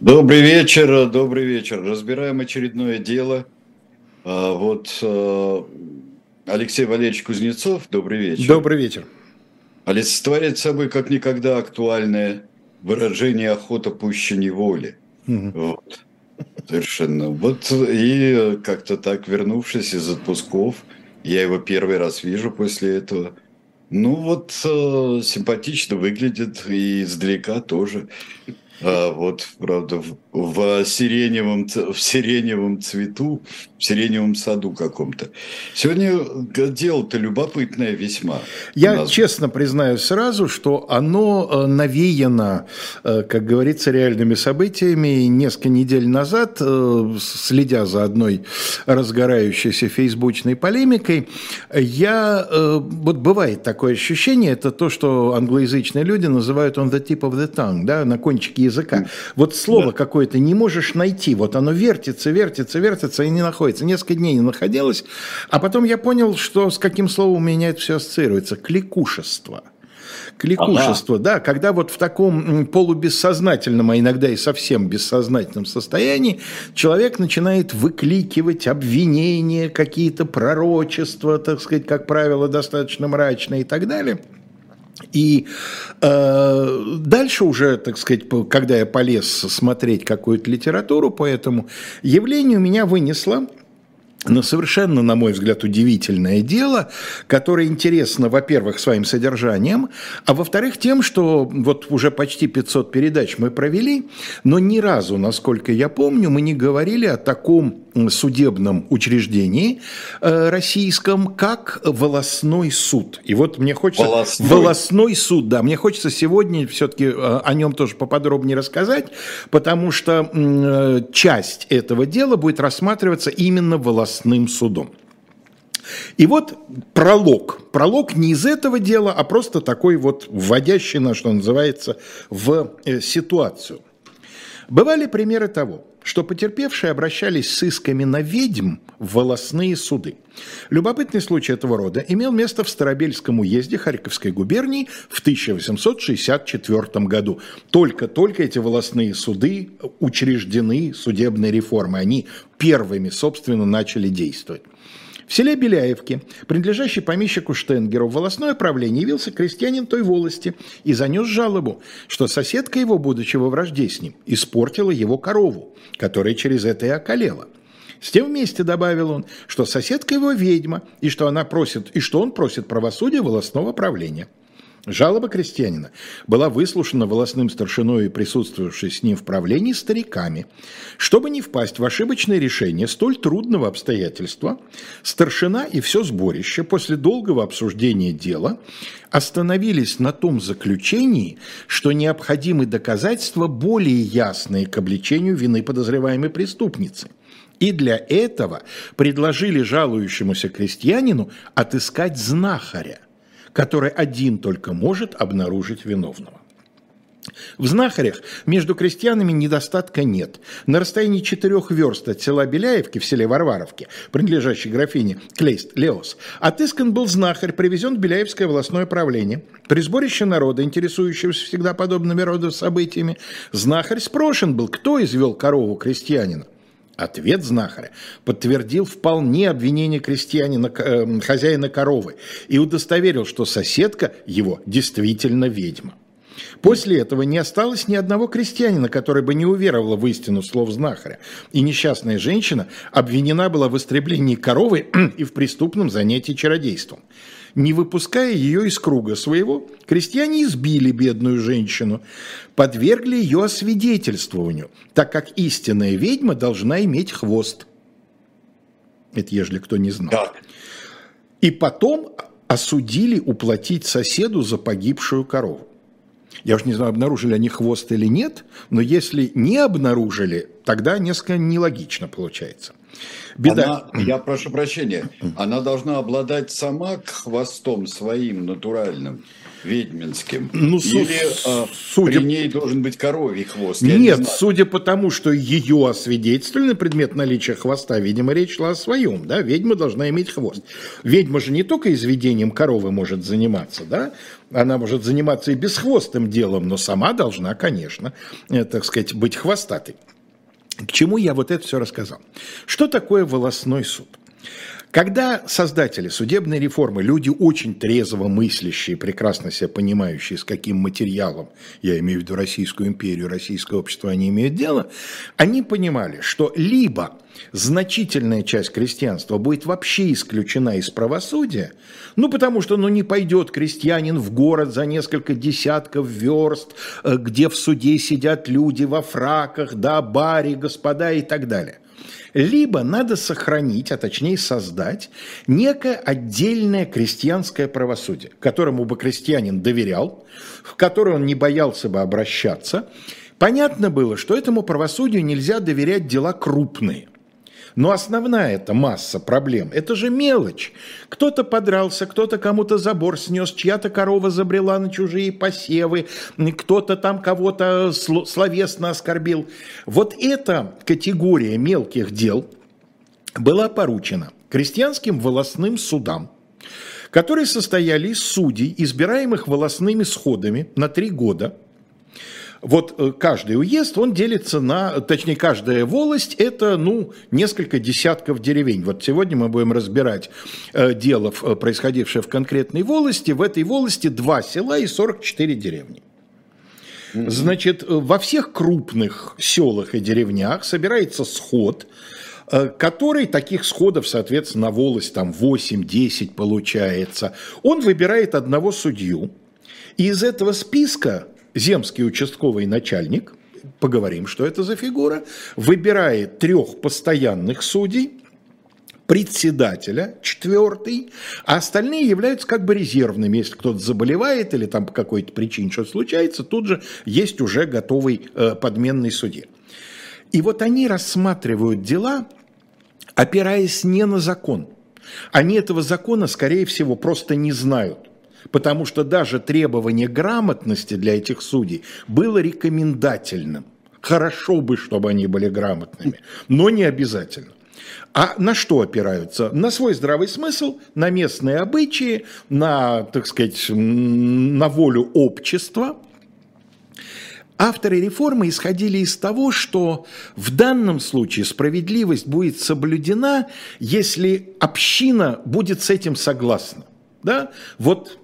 Добрый вечер, добрый вечер. Разбираем очередное дело. А, вот а, Алексей Валерьевич Кузнецов, добрый вечер. Добрый вечер. Олицетворяет собой как никогда актуальное выражение охота пуще неволи. Угу. Вот. Совершенно. Вот и как-то так, вернувшись из отпусков, я его первый раз вижу после этого. Ну вот э, симпатично выглядит и издалека тоже. А, вот, правда, в, в, сиреневом, в сиреневом цвету, в сиреневом саду каком-то. Сегодня дело-то любопытное весьма. Я нас... честно признаюсь сразу, что оно э, навеяно, э, как говорится, реальными событиями. Несколько недель назад, э, следя за одной разгорающейся фейсбучной полемикой, я, вот бывает такое ощущение, это то, что англоязычные люди называют on the tip of the tongue, да, на кончике языка. Вот слово да. какое-то не можешь найти, вот оно вертится, вертится, вертится и не находится. Несколько дней не находилось, а потом я понял, что с каким словом у меня это все ассоциируется. Кликушество кликушество, ага. да, когда вот в таком полубессознательном, а иногда и совсем бессознательном состоянии человек начинает выкликивать обвинения, какие-то пророчества, так сказать, как правило, достаточно мрачные и так далее – и э, дальше уже, так сказать, когда я полез смотреть какую-то литературу по этому явлению, меня вынесло но совершенно, на мой взгляд, удивительное дело, которое интересно, во-первых, своим содержанием, а во-вторых, тем, что вот уже почти 500 передач мы провели, но ни разу, насколько я помню, мы не говорили о таком судебном учреждении э, российском, как волосной суд. И вот мне хочется... Волосной, волосной суд, да. Мне хочется сегодня все-таки э, о нем тоже поподробнее рассказать, потому что э, часть этого дела будет рассматриваться именно областным судом. И вот пролог. Пролог не из этого дела, а просто такой вот вводящий на, что называется, в ситуацию. Бывали примеры того, что потерпевшие обращались с исками на ведьм в волосные суды. Любопытный случай этого рода имел место в Старобельском уезде Харьковской губернии в 1864 году. Только-только эти волосные суды учреждены судебной реформой. Они первыми, собственно, начали действовать. В селе Беляевки, принадлежащий помещику Штенгеру, в волосное правление явился крестьянин той волости и занес жалобу, что соседка его, будучи во вражде с ним, испортила его корову, которая через это и околела. С тем вместе добавил он, что соседка его ведьма, и что, она просит, и что он просит правосудия волосного правления. Жалоба крестьянина была выслушана волосным старшиной и присутствовавшей с ним в правлении стариками. Чтобы не впасть в ошибочное решение столь трудного обстоятельства, старшина и все сборище после долгого обсуждения дела остановились на том заключении, что необходимы доказательства более ясные к обличению вины подозреваемой преступницы. И для этого предложили жалующемуся крестьянину отыскать знахаря – который один только может обнаружить виновного. В знахарях между крестьянами недостатка нет. На расстоянии четырех верст от села Беляевки в селе Варваровке, принадлежащей графине Клейст Леос, отыскан был знахарь, привезен в Беляевское волосное правление. При сборище народа, интересующегося всегда подобными рода событиями, знахарь спрошен был, кто извел корову крестьянина. Ответ знахаря подтвердил вполне обвинение крестьянина, э, хозяина коровы и удостоверил, что соседка его действительно ведьма. После этого не осталось ни одного крестьянина, который бы не уверовал в истину слов знахаря, и несчастная женщина обвинена была в истреблении коровы и в преступном занятии чародейством. Не выпуская ее из круга своего, крестьяне избили бедную женщину, подвергли ее освидетельствованию, так как истинная ведьма должна иметь хвост. Это ежели кто не знал. Да. И потом осудили уплатить соседу за погибшую корову. Я уж не знаю, обнаружили они хвост или нет, но если не обнаружили, тогда несколько нелогично получается. Беда. Она, я прошу прощения, она должна обладать сама хвостом своим натуральным. ведьминским? Ну, Или а, судя... при ней должен быть коровий хвост? Нет, не судя по тому, что ее освидетельствовали предмет наличия хвоста, видимо, речь шла о своем, да, ведьма должна иметь хвост. Ведьма же не только изведением коровы может заниматься, да, она может заниматься и бесхвостым делом, но сама должна, конечно, э, так сказать, быть хвостатой. К чему я вот это все рассказал? Что такое волосной суд? Когда создатели судебной реформы, люди очень трезво мыслящие, прекрасно себя понимающие, с каким материалом, я имею в виду Российскую империю, российское общество, они имеют дело, они понимали, что либо значительная часть крестьянства будет вообще исключена из правосудия, ну потому что ну, не пойдет крестьянин в город за несколько десятков верст, э, где в суде сидят люди во фраках, да, бари, господа и так далее – либо надо сохранить, а точнее создать, некое отдельное крестьянское правосудие, которому бы крестьянин доверял, в которое он не боялся бы обращаться. Понятно было, что этому правосудию нельзя доверять дела крупные. Но основная эта масса проблем – это же мелочь. Кто-то подрался, кто-то кому-то забор снес, чья-то корова забрела на чужие посевы, кто-то там кого-то словесно оскорбил. Вот эта категория мелких дел была поручена крестьянским волосным судам, которые состояли из судей, избираемых волосными сходами на три года – вот э, каждый уезд, он делится на, точнее, каждая волость – это, ну, несколько десятков деревень. Вот сегодня мы будем разбирать э, дело, э, происходившее в конкретной волости. В этой волости два села и 44 деревни. Значит, во всех крупных селах и деревнях собирается сход, который, таких сходов, соответственно, на волость там 8-10 получается. Он выбирает одного судью, и из этого списка земский участковый начальник, поговорим, что это за фигура, выбирает трех постоянных судей, председателя, четвертый, а остальные являются как бы резервными. Если кто-то заболевает или там по какой-то причине что-то случается, тут же есть уже готовый э, подменный судья. И вот они рассматривают дела, опираясь не на закон. Они этого закона, скорее всего, просто не знают. Потому что даже требование грамотности для этих судей было рекомендательным. Хорошо бы, чтобы они были грамотными, но не обязательно. А на что опираются? На свой здравый смысл, на местные обычаи, на, так сказать, на волю общества. Авторы реформы исходили из того, что в данном случае справедливость будет соблюдена, если община будет с этим согласна. Да? Вот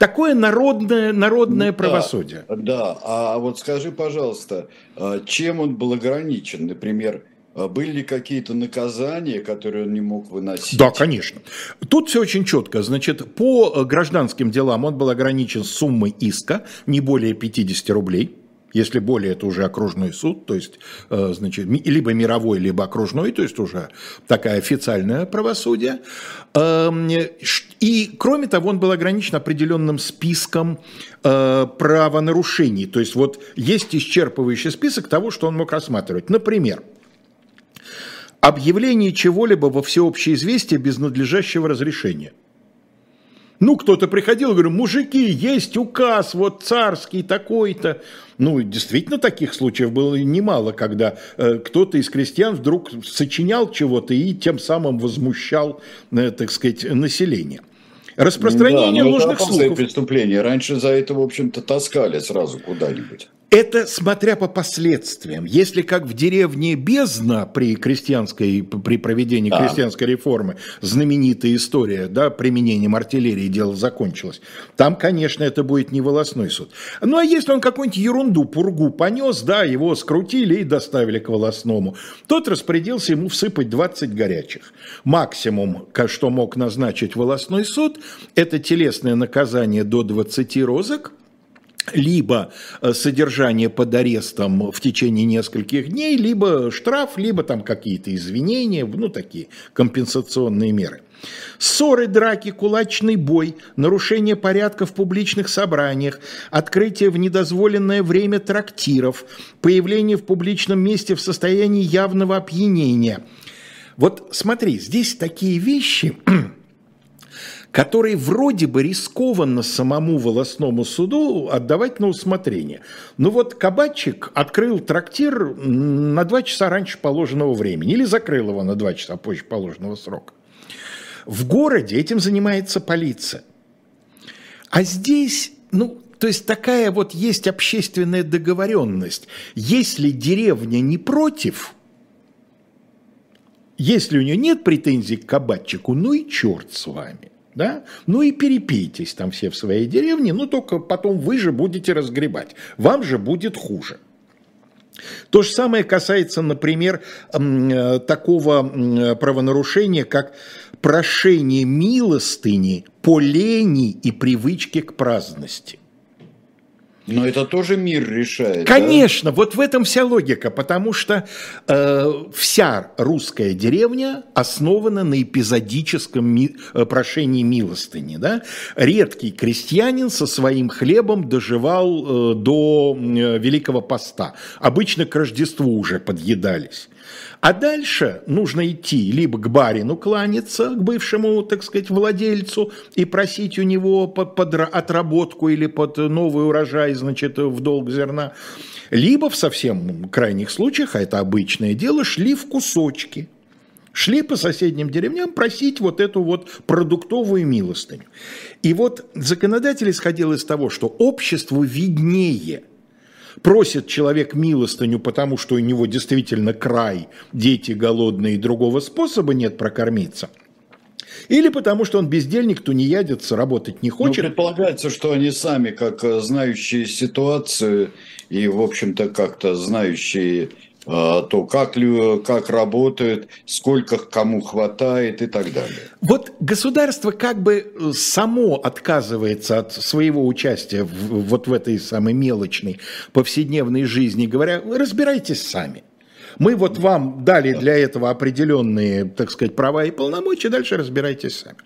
Такое народное, народное ну, правосудие. Да, да, а вот скажи, пожалуйста, а чем он был ограничен? Например, а были ли какие-то наказания, которые он не мог выносить? Да, конечно. Тут все очень четко. Значит, по гражданским делам он был ограничен суммой иска не более 50 рублей. Если более, это уже окружной суд, то есть, э, значит, либо мировой, либо окружной, то есть уже такая официальное правосудие. Эм, и, кроме того, он был ограничен определенным списком э, правонарушений. То есть, вот есть исчерпывающий список того, что он мог рассматривать. Например, объявление чего-либо во всеобщее известие без надлежащего разрешения. Ну, кто-то приходил и говорил, мужики, есть указ, вот царский такой-то. Ну, действительно, таких случаев было немало, когда э, кто-то из крестьян вдруг сочинял чего-то и тем самым возмущал, э, так сказать, население. Распространение да, ложных слухов. преступление. Раньше за это, в общем-то, таскали сразу куда-нибудь. Это смотря по последствиям. Если как в деревне Бездна при крестьянской, при проведении да. крестьянской реформы, знаменитая история, да, применением артиллерии дело закончилось, там, конечно, это будет не волосной суд. Ну, а если он какую-нибудь ерунду, пургу понес, да, его скрутили и доставили к волосному, тот распорядился ему всыпать 20 горячих. Максимум, что мог назначить волосной суд, это телесное наказание до 20 розок – либо э, содержание под арестом в течение нескольких дней, либо штраф, либо там какие-то извинения, ну такие компенсационные меры. Ссоры, драки, кулачный бой, нарушение порядка в публичных собраниях, открытие в недозволенное время трактиров, появление в публичном месте в состоянии явного опьянения. Вот смотри, здесь такие вещи, который вроде бы рискованно самому волосному суду отдавать на усмотрение. Ну вот кабачик открыл трактир на два часа раньше положенного времени или закрыл его на два часа позже положенного срока. В городе этим занимается полиция. А здесь, ну, то есть такая вот есть общественная договоренность. Если деревня не против, если у нее нет претензий к кабачику, ну и черт с вами. Да? Ну и перепейтесь там все в своей деревне, ну только потом вы же будете разгребать. Вам же будет хуже. То же самое касается, например, э, такого правонарушения, как прошение милостыни по лени и привычке к праздности. Но это тоже мир решает. Конечно, да? вот в этом вся логика, потому что э, вся русская деревня основана на эпизодическом ми, э, прошении милостыни. Да? Редкий крестьянин со своим хлебом доживал э, до э, Великого Поста. Обычно к Рождеству уже подъедались. А дальше нужно идти либо к барину кланяться, к бывшему, так сказать, владельцу, и просить у него под, под отработку или под новый урожай, значит, в долг зерна, либо в совсем крайних случаях, а это обычное дело, шли в кусочки – шли по соседним деревням просить вот эту вот продуктовую милостыню. И вот законодатель исходил из того, что обществу виднее – Просит человек милостыню, потому что у него действительно край, дети голодные, и другого способа нет прокормиться. Или потому что он бездельник, тунеядец, работать не ну, хочет. Ну, предполагается, что они сами, как э, знающие ситуацию и, в общем-то, как-то знающие то как, как работают, сколько кому хватает и так далее. Вот государство как бы э, само отказывается от своего участия в, вот в этой самой мелочной повседневной жизни, говоря, разбирайтесь сами. Мы вот вам дали для этого определенные, так сказать, права и полномочия, дальше разбирайтесь сами.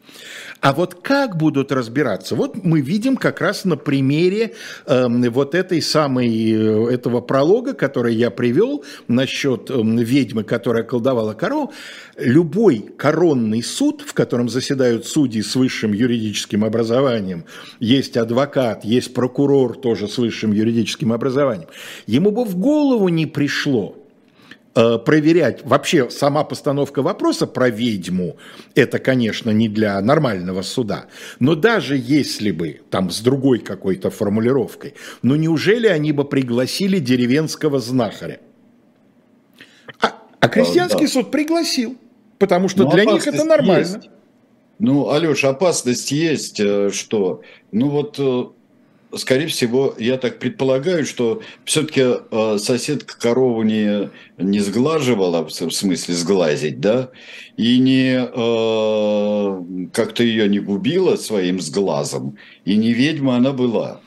А вот как будут разбираться? Вот мы видим как раз на примере э, вот этой самой, э, этого пролога, который я привел насчет э, ведьмы, которая колдовала корову. Любой коронный суд, в котором заседают судьи с высшим юридическим образованием, есть адвокат, есть прокурор тоже с высшим юридическим образованием, ему бы в голову не пришло, проверять вообще сама постановка вопроса про ведьму, это, конечно, не для нормального суда, но даже если бы там с другой какой-то формулировкой, ну неужели они бы пригласили деревенского знахаря? А, а крестьянский да. суд пригласил, потому что ну, для них это нормально. Есть. Ну, Алеша, опасность есть, э, что, ну вот э, скорее всего, я так предполагаю, что все-таки э, соседка корову не, не сглаживала, в смысле сглазить, да, и не э, как-то ее не губила своим сглазом, и не ведьма она была.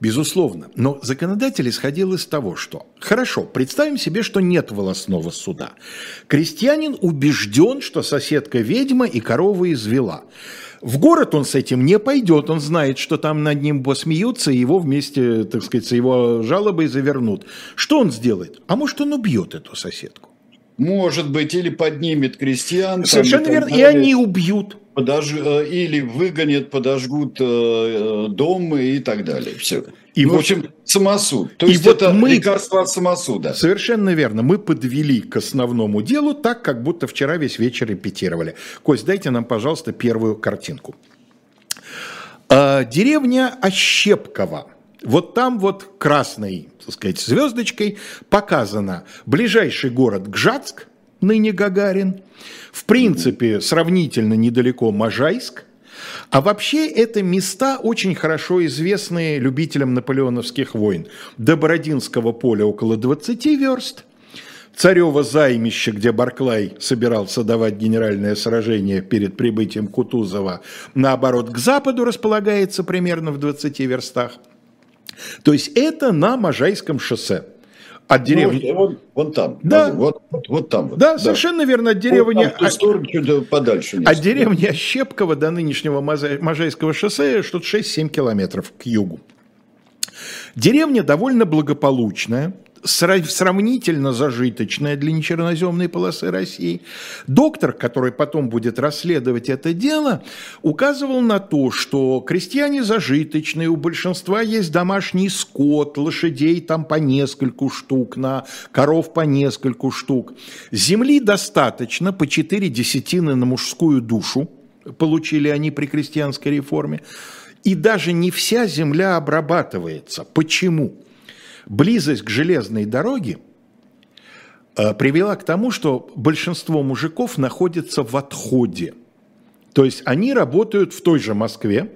Безусловно. Но законодатель исходил из того, что хорошо, представим себе, что нет волосного суда. Крестьянин убежден, что соседка ведьма и корова извела. В город он с этим не пойдет, он знает, что там над ним посмеются, и его вместе, так сказать, с его жалобой завернут. Что он сделает? А может, он убьет эту соседку? Может быть, или поднимет крестьян. Совершенно там, и верно, и они убьют. Подож... Э, или выгонят, подожгут э, дом и так далее. Все. И ну, вот, в общем, самосуд. То есть вот это мы, лекарство от самосуда. Совершенно верно. Мы подвели к основному делу так, как будто вчера весь вечер репетировали. Кость, дайте нам, пожалуйста, первую картинку. А, деревня Ощепково. Вот там вот красной, так сказать, звездочкой показано ближайший город Гжатск, ныне Гагарин. В принципе, сравнительно недалеко Можайск. А вообще это места очень хорошо известные любителям наполеоновских войн. До Бородинского поля около 20 верст, Царево займище, где Барклай собирался давать генеральное сражение перед прибытием Кутузова, наоборот, к западу располагается примерно в 20 верстах. То есть это на Можайском шоссе. От ну, деревни. Ну, вон, вон там. Да. Вот, вот, вот там. Да, да, совершенно верно. От деревни. Вот там, сторону, чуть подальше. От деревни Ощепкова до нынешнего Можайского шоссе что-то 6-7 километров к югу. Деревня довольно благополучная, сравнительно зажиточная для нечерноземной полосы России. Доктор, который потом будет расследовать это дело, указывал на то, что крестьяне зажиточные, у большинства есть домашний скот, лошадей там по нескольку штук, на коров по нескольку штук. Земли достаточно, по 4 десятины на мужскую душу, получили они при крестьянской реформе. И даже не вся земля обрабатывается. Почему? Близость к железной дороге э, привела к тому, что большинство мужиков находится в отходе. То есть они работают в той же Москве.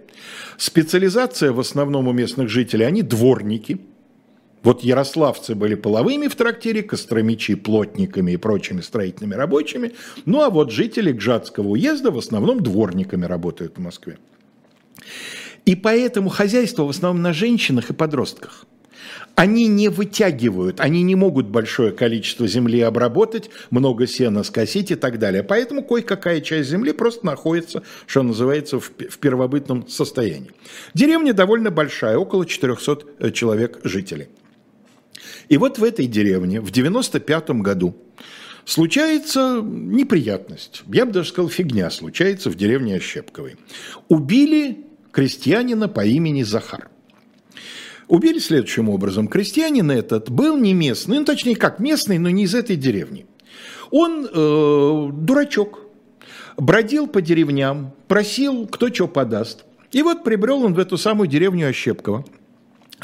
Специализация в основном у местных жителей, они дворники. Вот ярославцы были половыми в трактире, костромичи плотниками и прочими строительными рабочими. Ну а вот жители Гжатского уезда в основном дворниками работают в Москве. И поэтому хозяйство в основном на женщинах и подростках они не вытягивают, они не могут большое количество земли обработать, много сена скосить и так далее. Поэтому кое-какая часть земли просто находится, что называется, в, первобытном состоянии. Деревня довольно большая, около 400 э, человек жителей. И вот в этой деревне в 95 году случается неприятность. Я бы даже сказал, фигня случается в деревне Ощепковой. Убили крестьянина по имени Захар. Убили следующим образом. Крестьянин этот был не местный, ну точнее как местный, но не из этой деревни. Он э, дурачок, бродил по деревням, просил, кто что подаст. И вот прибрел он в эту самую деревню Ощепково.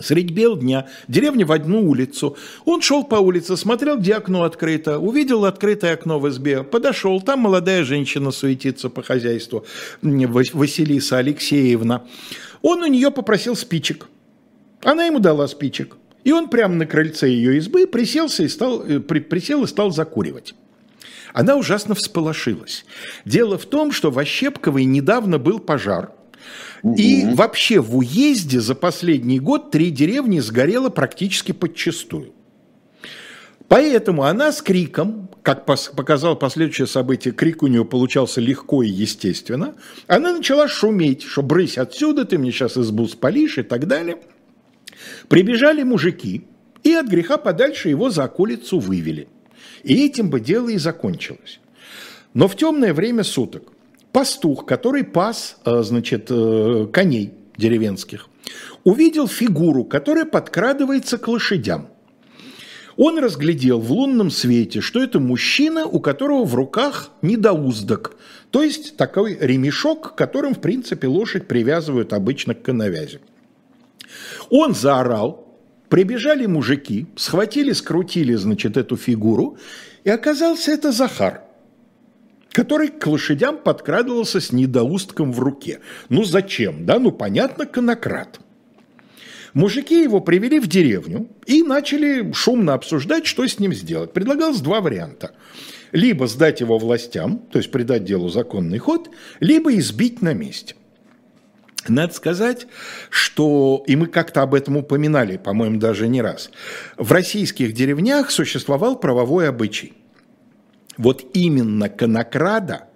Средь бел дня, деревня в одну улицу. Он шел по улице, смотрел, где окно открыто, увидел открытое окно в избе, подошел, там молодая женщина суетится по хозяйству, Василиса Алексеевна. Он у нее попросил спичек. Она ему дала спичек. И он прямо на крыльце ее избы приселся и стал, э, при, присел и стал закуривать. Она ужасно всполошилась. Дело в том, что в Ощепковой недавно был пожар. И вообще в уезде за последний год три деревни сгорело практически подчистую. Поэтому она с криком, как показало последующее событие, крик у нее получался легко и естественно, она начала шуметь, что брысь отсюда, ты мне сейчас избу спалишь и так далее – Прибежали мужики и от греха подальше его за околицу вывели. И этим бы дело и закончилось. Но в темное время суток пастух, который пас, э, значит, э, коней деревенских, увидел фигуру, которая подкрадывается к лошадям. Он разглядел в лунном свете, что это мужчина, у которого в руках недоуздок, то есть такой ремешок, которым, в принципе, лошадь привязывают обычно к коновязи. Он заорал, прибежали мужики, схватили, скрутили, значит, эту фигуру, и оказался это Захар, который к лошадям подкрадывался с недоустком в руке. Ну зачем, да? Ну понятно, конократ. Мужики его привели в деревню и начали шумно обсуждать, что с ним сделать. Предлагалось два варианта. Либо сдать его властям, то есть придать делу законный ход, либо избить на месте. Надо сказать, что, и мы как-то об этом упоминали, по-моему, даже не раз, в российских деревнях существовал правовой обычай. Вот именно конокрада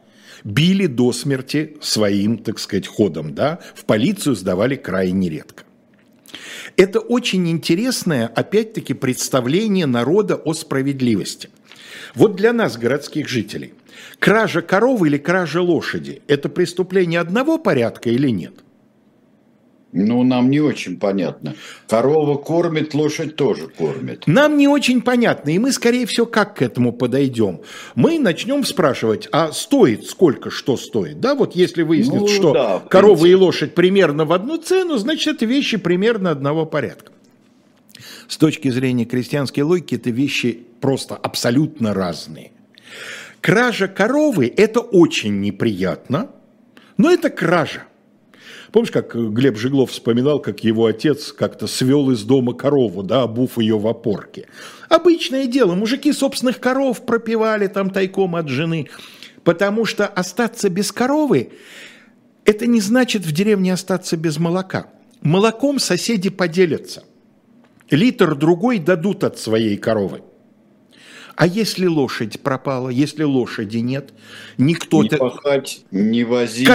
били до смерти своим, так сказать, ходом, да, в полицию сдавали крайне редко. Это очень интересное, опять-таки, представление народа о справедливости. Вот для нас, городских жителей, кража коровы или кража лошади – это преступление одного порядка или нет – ну, нам не очень понятно. Корова кормит, лошадь тоже кормит. Нам не очень понятно, и мы, скорее всего, как к этому подойдем? Мы начнем спрашивать, а стоит сколько, что стоит? Да, вот если выяснится, ну, что да, корова и лошадь примерно в одну цену, значит, это вещи примерно одного порядка. С точки зрения крестьянской логики, это вещи просто абсолютно разные. Кража коровы – это очень неприятно, но это кража. Помнишь, как Глеб Жиглов вспоминал, как его отец как-то свел из дома корову, да, обув ее в опорке. Обычное дело, мужики собственных коров пропивали там тайком от жены, потому что остаться без коровы – это не значит в деревне остаться без молока. Молоком соседи поделятся. Литр другой дадут от своей коровы. А если лошадь пропала, если лошади нет, никто... Не пахать, не возить.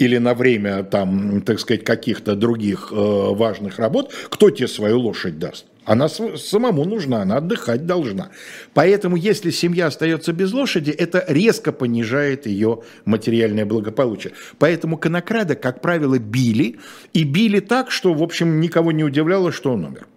или на время, там, так сказать, каких-то других э, важных работ, кто тебе свою лошадь даст? Она самому нужна, она отдыхать должна. Поэтому, если семья остается без лошади, это резко понижает ее материальное благополучие. Поэтому конокрада, как правило, били, и били так, что, в общем, никого не удивляло, что он умер.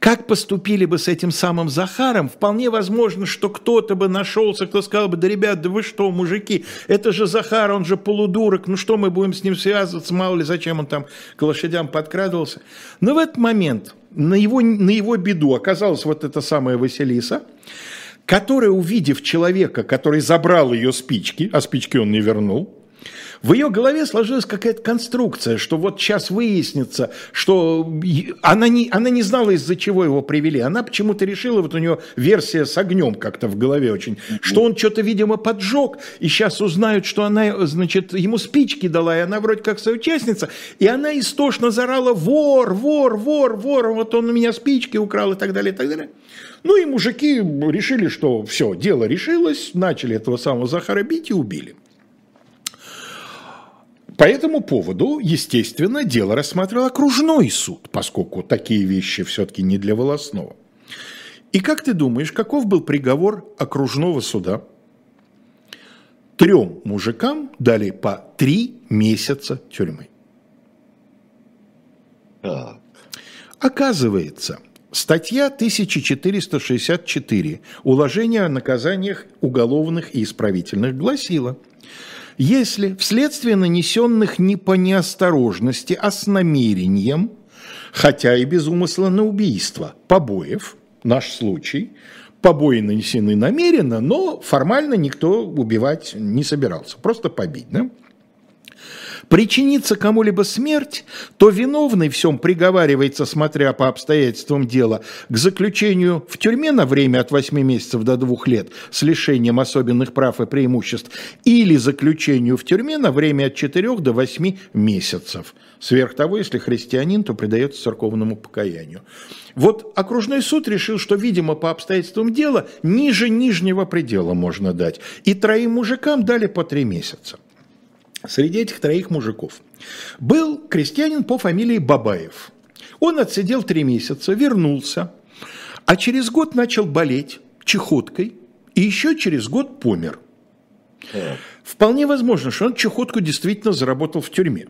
Как поступили бы с этим самым Захаром, вполне возможно, что кто-то бы нашелся, кто сказал бы, да, ребят, да вы что, мужики, это же Захар, он же полудурок, ну что мы будем с ним связываться, мало ли зачем он там к лошадям подкрадывался. Но в этот момент на его, на его беду оказалась вот эта самая Василиса, которая, увидев человека, который забрал ее спички, а спички он не вернул, в ее голове сложилась какая-то конструкция, что вот сейчас выяснится, что она не, она не знала, из-за чего его привели. Она почему-то решила, вот у нее версия с огнем как-то в голове очень, что он что-то, видимо, поджег, и сейчас узнают, что она, значит, ему спички дала, и она вроде как соучастница, и она истошно зарала «вор, вор, вор, вор, вот он у меня спички украл» и так далее, и так далее. Ну и мужики решили, что все, дело решилось, начали этого самого Захара бить и убили. По этому поводу, естественно, дело рассматривал окружной суд, поскольку такие вещи все-таки не для волосного. И как ты думаешь, каков был приговор окружного суда? Трем мужикам дали по три месяца тюрьмы. Так. Оказывается, статья 1464 «Уложение о наказаниях уголовных и исправительных» гласила – если вследствие нанесенных не по неосторожности, а с намерением, хотя и без умысла на убийство, побоев, наш случай, побои нанесены намеренно, но формально никто убивать не собирался, просто побить, да? Причинится кому-либо смерть, то виновный всем приговаривается, смотря по обстоятельствам дела, к заключению в тюрьме на время от 8 месяцев до 2 лет с лишением особенных прав и преимуществ или заключению в тюрьме на время от 4 до 8 месяцев. Сверх того, если христианин, то предается церковному покаянию. Вот окружной суд решил, что, видимо, по обстоятельствам дела ниже нижнего предела можно дать. И троим мужикам дали по три месяца среди этих троих мужиков был крестьянин по фамилии Бабаев. Он отсидел три месяца, вернулся, а через год начал болеть чехоткой, и еще через год помер. Вполне возможно, что он чехотку действительно заработал в тюрьме.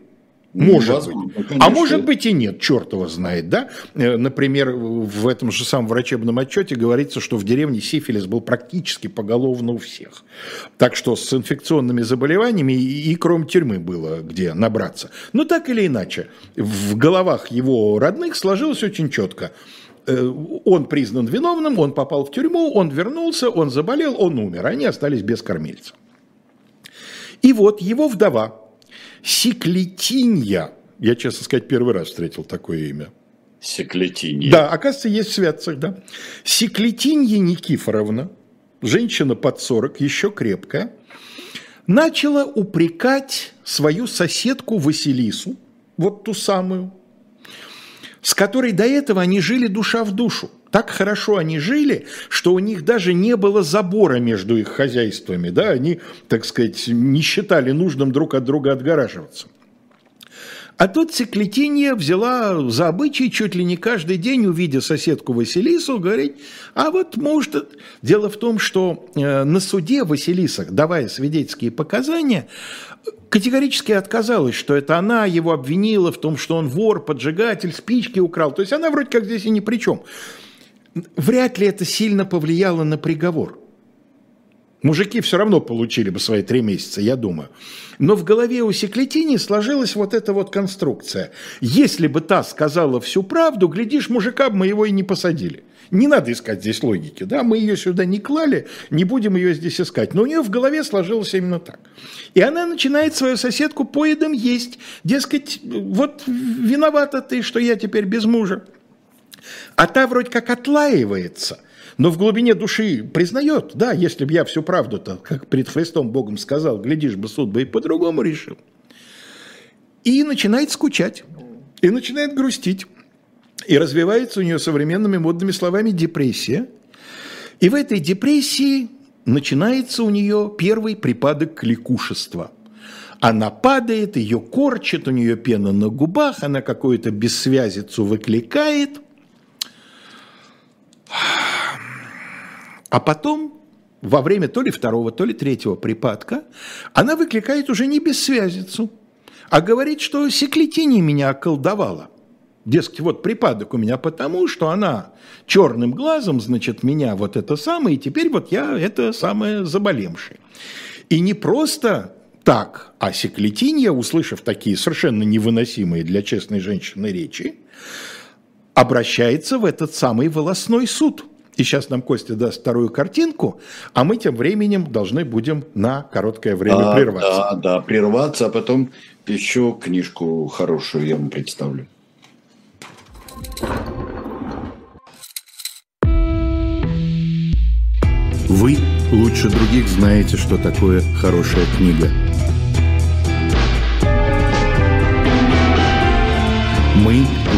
Может Возможно, быть. А может быть и нет, черт его знает, да? Э, например, в этом же самом врачебном отчете говорится, что в деревне сифилис был практически поголовно у всех. Так что с инфекционными заболеваниями и, и кроме тюрьмы было где набраться. Но так или иначе, в головах его родных сложилось очень четко. Э, он признан виновным, он попал в тюрьму, он вернулся, он заболел, он умер. Они остались без кормильца. И вот его вдова, Секлетинья. Я, честно сказать, первый раз встретил такое имя. Секлетинья. Да, оказывается, есть в святцах, да. Секлетинья Никифоровна, женщина под 40, еще крепкая, начала упрекать свою соседку Василису, вот ту самую, с которой до этого они жили душа в душу. Так хорошо они жили, что у них даже не было забора между их хозяйствами. Да? Они, так сказать, не считали нужным друг от друга отгораживаться. А тут Секлетинья взяла за обычай чуть ли не каждый день, увидя соседку Василису, говорить, а вот может... Дело в том, что э, на суде Василиса, давая свидетельские показания, категорически отказалась, что это она его обвинила в том, что он вор, поджигатель, спички украл. То есть она вроде как здесь и ни при чем вряд ли это сильно повлияло на приговор. Мужики все равно получили бы свои три месяца, я думаю. Но в голове у Секлетини сложилась вот эта вот конструкция. Если бы та сказала всю правду, глядишь, мужика бы мы его и не посадили. Не надо искать здесь логики, да, мы ее сюда не клали, не будем ее здесь искать. Но у нее в голове сложилось именно так. И она начинает свою соседку поедом есть. Дескать, вот виновата ты, что я теперь без мужа. А та вроде как отлаивается, но в глубине души признает, да, если бы я всю правду-то, как перед Христом Богом сказал, глядишь бы, суд бы и по-другому решил. И начинает скучать, и начинает грустить. И развивается у нее современными модными словами депрессия. И в этой депрессии начинается у нее первый припадок кликушества. Она падает, ее корчит, у нее пена на губах, она какую-то бессвязицу выкликает. А потом, во время то ли второго, то ли третьего припадка, она выкликает уже не бессвязицу, а говорит, что секлетини меня околдовала. Дескать, вот припадок у меня потому, что она черным глазом, значит, меня вот это самое, и теперь вот я это самое заболемший. И не просто так, а Секлетинья, услышав такие совершенно невыносимые для честной женщины речи, обращается в этот самый волосной суд. И сейчас нам Костя даст вторую картинку, а мы тем временем должны будем на короткое время а, прерваться. Да, да, прерваться, а потом еще книжку хорошую я вам представлю. Вы лучше других знаете, что такое хорошая книга. Мы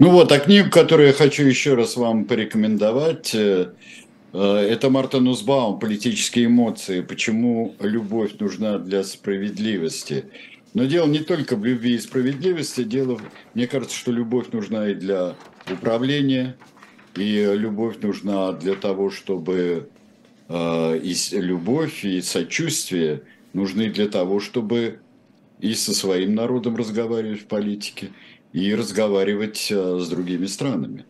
Ну вот, а книгу, которую я хочу еще раз вам порекомендовать, э, э, это Мартин Нусбаум «Политические эмоции. Почему любовь нужна для справедливости». Но дело не только в любви и справедливости, дело, мне кажется, что любовь нужна и для управления, и любовь нужна для того, чтобы э, и любовь, и сочувствие нужны для того, чтобы и со своим народом разговаривать в политике, и разговаривать э, с другими странами.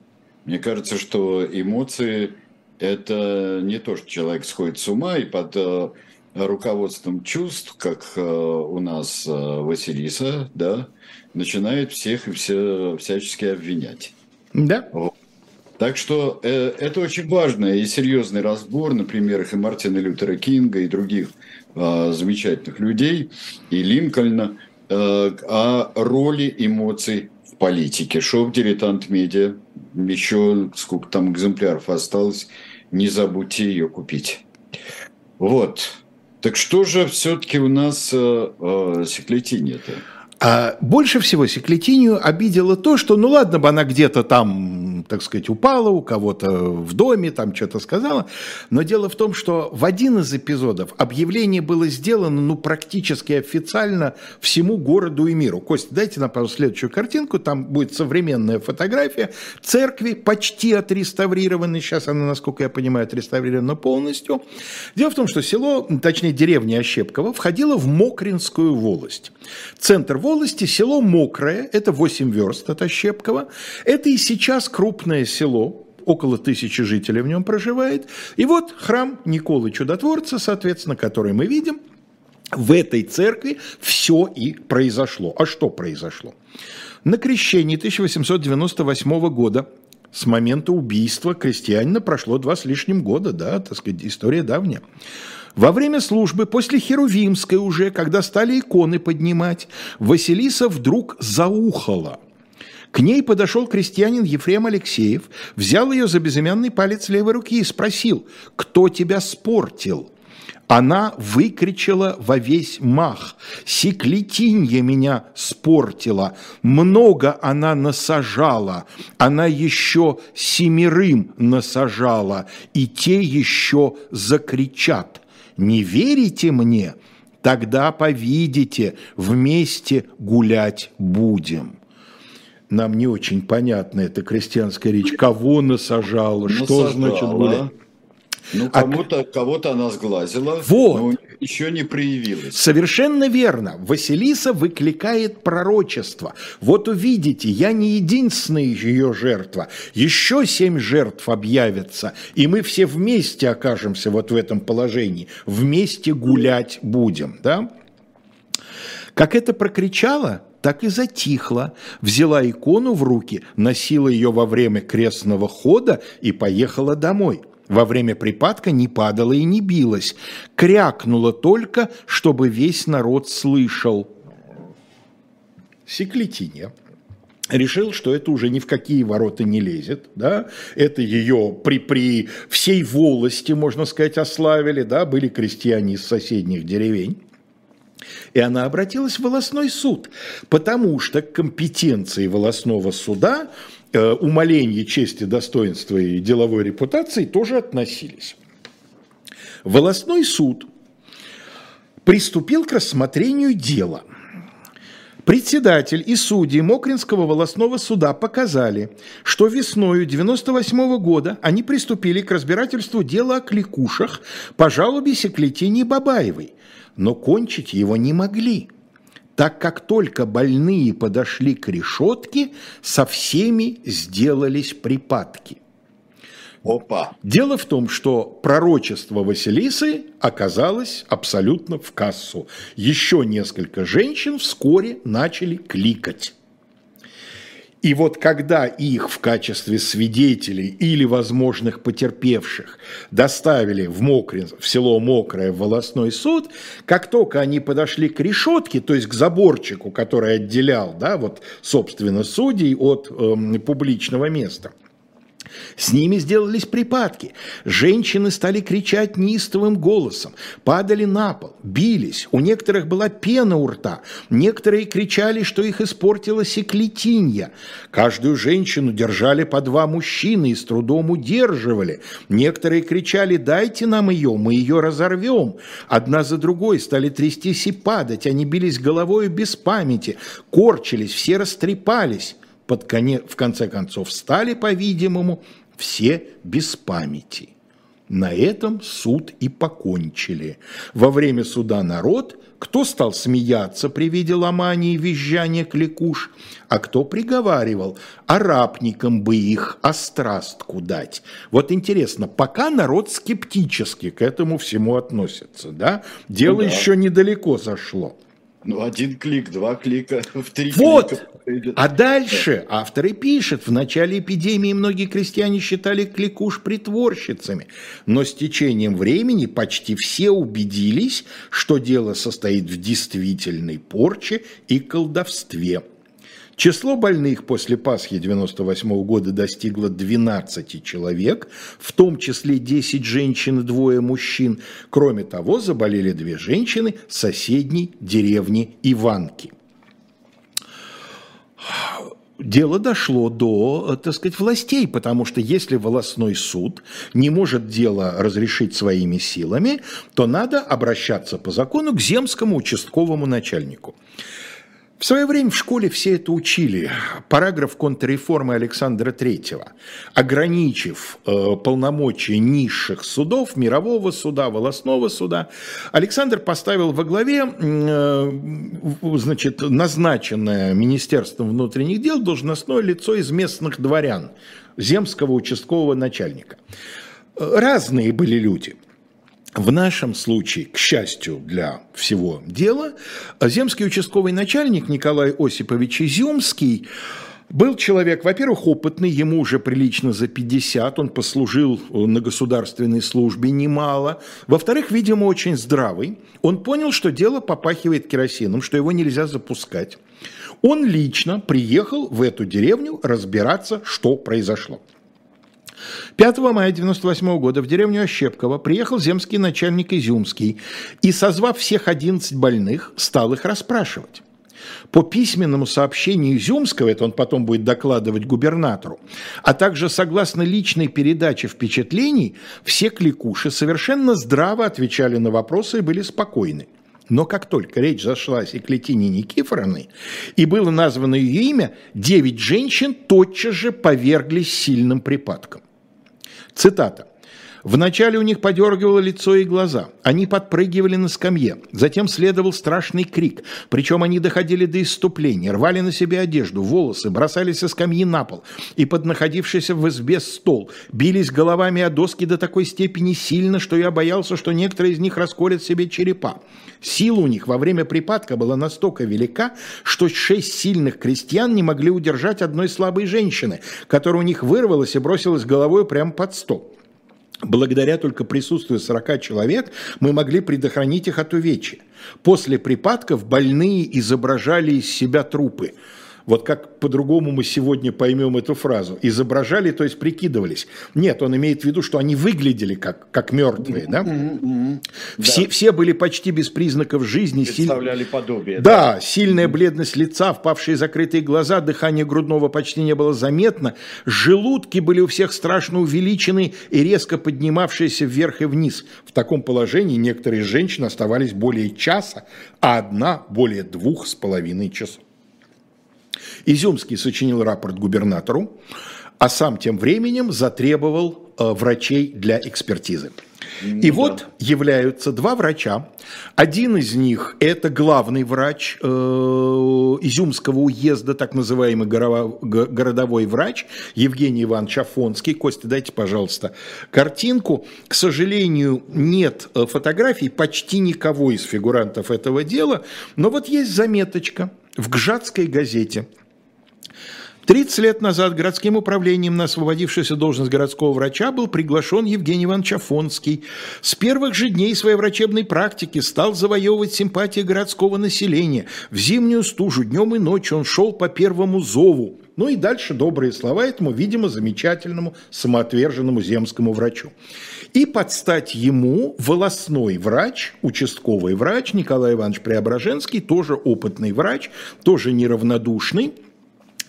Мне кажется, что эмоции – это не то, что человек сходит с ума и под э, руководством чувств, как э, у нас Василиса, да, начинает всех и все всячески обвинять. Да. Вот. Так что э, это очень важный и серьезный разбор на примерах и Мартина Лютера Кинга, и других э, замечательных людей, и Линкольна – о роли эмоций в политике. Шоу «Дилетант Медиа». Еще сколько там экземпляров осталось. Не забудьте ее купить. Вот. Так что же все-таки у нас э, э, секлетине-то? А больше всего Секлетинию обидело то, что, ну ладно бы она где-то там, так сказать, упала у кого-то в доме, там что-то сказала, но дело в том, что в один из эпизодов объявление было сделано, ну, практически официально всему городу и миру. Костя, дайте нам, пожалуйста, следующую картинку, там будет современная фотография церкви, почти отреставрированной, сейчас она, насколько я понимаю, отреставрирована полностью. Дело в том, что село, точнее деревня Ощепково, входила в Мокринскую волость. Центр волости волости село Мокрое, это 8 верст от Ощепкова. Это и сейчас крупное село, около тысячи жителей в нем проживает. И вот храм Николы Чудотворца, соответственно, который мы видим, в этой церкви все и произошло. А что произошло? На крещении 1898 года с момента убийства крестьянина прошло два с лишним года, да, так сказать, история давняя. Во время службы, после Херувимской уже, когда стали иконы поднимать, Василиса вдруг заухала. К ней подошел крестьянин Ефрем Алексеев, взял ее за безымянный палец левой руки и спросил, кто тебя спортил? Она выкричала во весь мах. Секлетинья меня спортила. Много она насажала. Она еще семерым насажала. И те еще закричат. Не верите мне? Тогда повидите, вместе гулять будем. Нам не очень понятна эта крестьянская речь. Кого насажала? насажала. Что значит гулять? Ну, кому-то, а... кого-то она сглазила. Вот. Еще не проявилось. Совершенно верно. Василиса выкликает пророчество. Вот увидите, я не единственная ее жертва. Еще семь жертв объявятся, и мы все вместе окажемся вот в этом положении. Вместе гулять будем, да? Как это прокричала, так и затихла, взяла икону в руки, носила ее во время крестного хода и поехала домой. Во время припадка не падала и не билась, крякнула только, чтобы весь народ слышал. Секлетинья решил, что это уже ни в какие ворота не лезет, да, это ее при, при всей волости, можно сказать, ославили, да, были крестьяне из соседних деревень. И она обратилась в волосной суд, потому что к компетенции волосного суда э, умоление чести, достоинства и деловой репутации тоже относились. Волосной суд приступил к рассмотрению дела. Председатель и судьи Мокринского волосного суда показали, что весною 98 года они приступили к разбирательству дела о кликушах по жалобе Секлетини Бабаевой, но кончить его не могли, так как только больные подошли к решетке, со всеми сделались припадки. Опа. Дело в том, что пророчество Василисы оказалось абсолютно в кассу. Еще несколько женщин вскоре начали кликать. И вот когда их в качестве свидетелей или возможных потерпевших доставили в, Мокрин, в село Мокрое в волосной суд, как только они подошли к решетке, то есть к заборчику, который отделял, да, вот, собственно, судей от э, публичного места – с ними сделались припадки. Женщины стали кричать неистовым голосом, падали на пол, бились. У некоторых была пена у рта. Некоторые кричали, что их испортила секлетинья. Каждую женщину держали по два мужчины и с трудом удерживали. Некоторые кричали «дайте нам ее, мы ее разорвем». Одна за другой стали трястись и падать. Они бились головой без памяти, корчились, все растрепались под конец, в конце концов стали, по-видимому, все без памяти. На этом суд и покончили. Во время суда народ, кто стал смеяться при виде ломания и визжания кликуш, а кто приговаривал, арабникам бы их острастку дать. Вот интересно, пока народ скептически к этому всему относится, да? Дело да. еще недалеко зашло. Ну, один клик, два клика, в три вот. клика. А дальше автор и пишет, в начале эпидемии многие крестьяне считали кликуш притворщицами, но с течением времени почти все убедились, что дело состоит в действительной порче и колдовстве. Число больных после Пасхи 98 года достигло 12 человек, в том числе 10 женщин и двое мужчин. Кроме того, заболели две женщины соседней деревни Иванки дело дошло до, так сказать, властей, потому что если волосной суд не может дело разрешить своими силами, то надо обращаться по закону к земскому участковому начальнику. В свое время в школе все это учили. Параграф контрреформы Александра III, ограничив э, полномочия низших судов, мирового суда, волосного суда, Александр поставил во главе э, значит, назначенное Министерством внутренних дел должностное лицо из местных дворян, земского участкового начальника. Разные были люди – в нашем случае, к счастью для всего дела, земский участковый начальник Николай Осипович Изюмский был человек, во-первых, опытный, ему уже прилично за 50, он послужил на государственной службе немало. Во-вторых, видимо, очень здравый. Он понял, что дело попахивает керосином, что его нельзя запускать. Он лично приехал в эту деревню разбираться, что произошло. 5 мая 1998 года в деревню Ощепково приехал земский начальник Изюмский и, созвав всех 11 больных, стал их расспрашивать. По письменному сообщению Изюмского, это он потом будет докладывать губернатору, а также согласно личной передаче впечатлений, все кликуши совершенно здраво отвечали на вопросы и были спокойны. Но как только речь зашла о Секлетине Никифоровне и было названо ее имя, девять женщин тотчас же поверглись сильным припадком. Цитата. Вначале у них подергивало лицо и глаза. Они подпрыгивали на скамье. Затем следовал страшный крик. Причем они доходили до исступления, рвали на себе одежду, волосы, бросались со скамьи на пол и под находившийся в избе стол. Бились головами о доски до такой степени сильно, что я боялся, что некоторые из них расколят себе черепа. Сила у них во время припадка была настолько велика, что шесть сильных крестьян не могли удержать одной слабой женщины, которая у них вырвалась и бросилась головой прямо под стол. Благодаря только присутствию 40 человек мы могли предохранить их от увечья. После припадков больные изображали из себя трупы – вот как по-другому мы сегодня поймем эту фразу. Изображали, то есть прикидывались. Нет, он имеет в виду, что они выглядели как, как мертвые. Да? Все, да. все были почти без признаков жизни. Представляли силь... подобие. Да, да, сильная бледность лица, впавшие закрытые глаза, дыхание грудного почти не было заметно. Желудки были у всех страшно увеличены и резко поднимавшиеся вверх и вниз. В таком положении некоторые женщины оставались более часа, а одна более двух с половиной часов. Изюмский сочинил рапорт губернатору, а сам тем временем затребовал э, врачей для экспертизы. Ну, и да. вот являются два врача. Один из них – это главный врач э, Изюмского уезда, так называемый горово, городовой врач Евгений Иванович Афонский. Костя, дайте, пожалуйста, картинку. К сожалению, нет э, фотографий почти никого из фигурантов этого дела, но вот есть заметочка в Гжатской газете – 30 лет назад городским управлением на освободившуюся должность городского врача был приглашен Евгений Иванович Афонский. С первых же дней своей врачебной практики стал завоевывать симпатии городского населения. В зимнюю стужу днем и ночью он шел по первому зову. Ну и дальше добрые слова этому, видимо, замечательному самоотверженному земскому врачу. И под стать ему волосной врач, участковый врач Николай Иванович Преображенский, тоже опытный врач, тоже неравнодушный,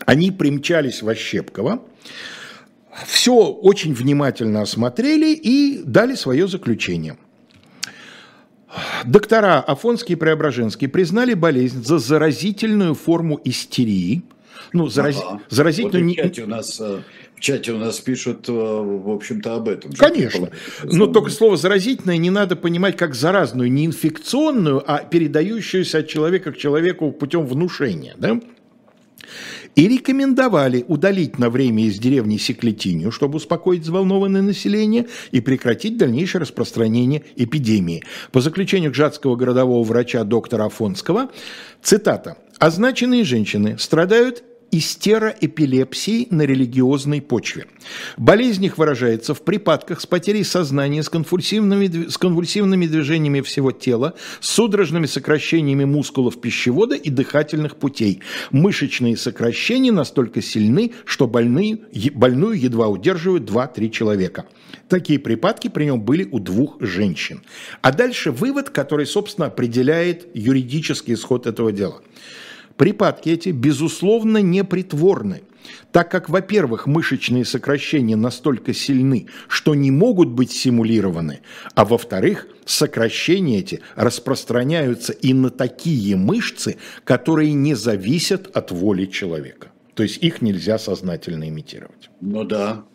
они примчались в Ощепково, все очень внимательно осмотрели и дали свое заключение. Доктора Афонский и Преображенский признали болезнь за заразительную форму истерии. Ну, зараз... ага. заразительную... Вот чате у нас, э, чате у нас пишут, э, в общем-то, об этом. Конечно. Но только слово «заразительное» не надо понимать как заразную, не инфекционную, а передающуюся от человека к человеку путем внушения. Да? и рекомендовали удалить на время из деревни Секлетинию, чтобы успокоить взволнованное население и прекратить дальнейшее распространение эпидемии. По заключению Гжатского городового врача доктора Афонского, цитата, «Означенные женщины страдают истероэпилепсией на религиозной почве. Болезнь их выражается в припадках с потерей сознания, с конвульсивными, с конвульсивными движениями всего тела, с судорожными сокращениями мускулов пищевода и дыхательных путей. Мышечные сокращения настолько сильны, что больные, больную едва удерживают 2-3 человека. Такие припадки при нем были у двух женщин. А дальше вывод, который, собственно, определяет юридический исход этого дела. Припадки эти, безусловно, не притворны, так как, во-первых, мышечные сокращения настолько сильны, что не могут быть симулированы, а во-вторых, сокращения эти распространяются и на такие мышцы, которые не зависят от воли человека. То есть их нельзя сознательно имитировать. Ну да,